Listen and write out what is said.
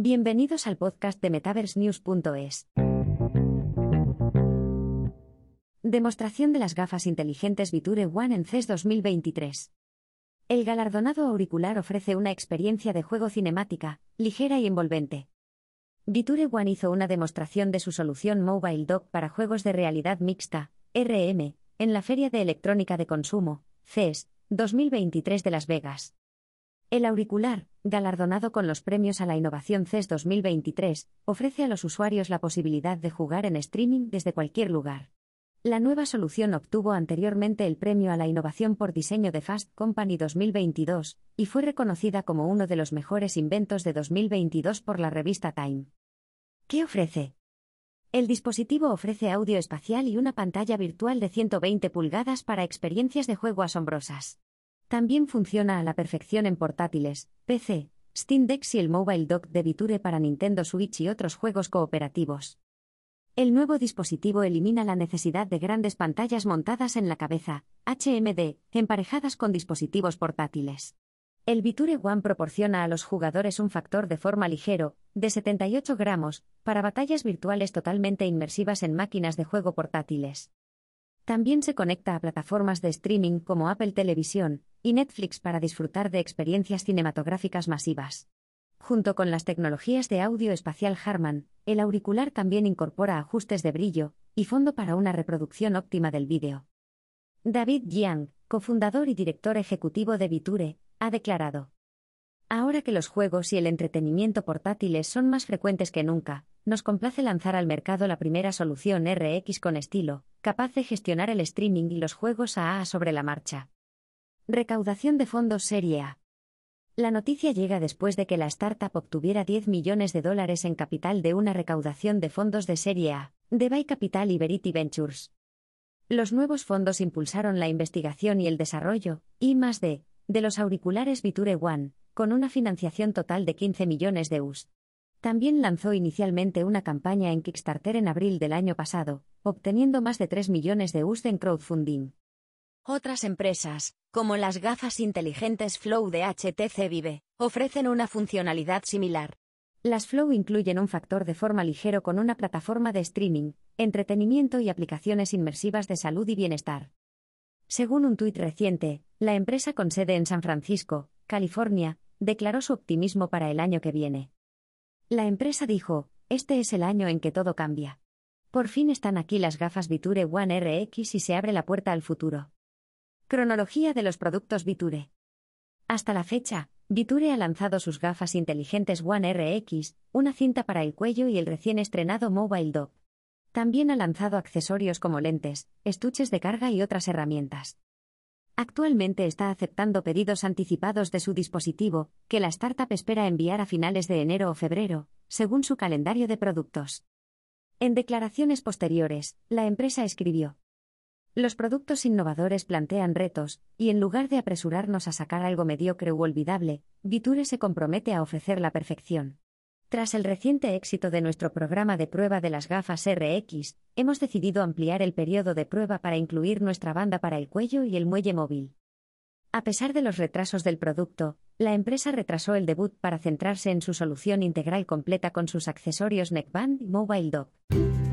Bienvenidos al podcast de MetaverseNews.es. Demostración de las gafas inteligentes Viture One en CES 2023. El galardonado auricular ofrece una experiencia de juego cinemática, ligera y envolvente. Viture One hizo una demostración de su solución Mobile Dock para juegos de realidad mixta, RM, en la Feria de Electrónica de Consumo, CES, 2023 de Las Vegas. El auricular, galardonado con los premios a la innovación CES 2023, ofrece a los usuarios la posibilidad de jugar en streaming desde cualquier lugar. La nueva solución obtuvo anteriormente el premio a la innovación por diseño de Fast Company 2022 y fue reconocida como uno de los mejores inventos de 2022 por la revista Time. ¿Qué ofrece? El dispositivo ofrece audio espacial y una pantalla virtual de 120 pulgadas para experiencias de juego asombrosas. También funciona a la perfección en portátiles, PC, Steam Deck y el Mobile Dock de Viture para Nintendo Switch y otros juegos cooperativos. El nuevo dispositivo elimina la necesidad de grandes pantallas montadas en la cabeza, HMD, emparejadas con dispositivos portátiles. El Viture One proporciona a los jugadores un factor de forma ligero, de 78 gramos, para batallas virtuales totalmente inmersivas en máquinas de juego portátiles. También se conecta a plataformas de streaming como Apple Televisión y Netflix para disfrutar de experiencias cinematográficas masivas. Junto con las tecnologías de audio espacial Harman, el auricular también incorpora ajustes de brillo y fondo para una reproducción óptima del vídeo. David Jiang, cofundador y director ejecutivo de Viture, ha declarado: Ahora que los juegos y el entretenimiento portátiles son más frecuentes que nunca, nos complace lanzar al mercado la primera solución RX con estilo, capaz de gestionar el streaming y los juegos AA sobre la marcha. Recaudación de fondos Serie A. La noticia llega después de que la startup obtuviera 10 millones de dólares en capital de una recaudación de fondos de Serie A, de Buy Capital y Verity Ventures. Los nuevos fondos impulsaron la investigación y el desarrollo, y más de, de los auriculares Viture One, con una financiación total de 15 millones de US. También lanzó inicialmente una campaña en Kickstarter en abril del año pasado, obteniendo más de 3 millones de US en crowdfunding. Otras empresas, como las gafas inteligentes Flow de HTC Vive, ofrecen una funcionalidad similar. Las Flow incluyen un factor de forma ligero con una plataforma de streaming, entretenimiento y aplicaciones inmersivas de salud y bienestar. Según un tuit reciente, la empresa con sede en San Francisco, California, declaró su optimismo para el año que viene. La empresa dijo, este es el año en que todo cambia. Por fin están aquí las gafas Viture One RX y se abre la puerta al futuro. Cronología de los productos Viture. Hasta la fecha, Viture ha lanzado sus gafas inteligentes One RX, una cinta para el cuello y el recién estrenado Mobile Dock. También ha lanzado accesorios como lentes, estuches de carga y otras herramientas. Actualmente está aceptando pedidos anticipados de su dispositivo, que la startup espera enviar a finales de enero o febrero, según su calendario de productos. En declaraciones posteriores, la empresa escribió. Los productos innovadores plantean retos, y en lugar de apresurarnos a sacar algo mediocre u olvidable, Viture se compromete a ofrecer la perfección. Tras el reciente éxito de nuestro programa de prueba de las gafas RX, hemos decidido ampliar el periodo de prueba para incluir nuestra banda para el cuello y el muelle móvil. A pesar de los retrasos del producto, la empresa retrasó el debut para centrarse en su solución integral completa con sus accesorios Neckband y Mobile Dock.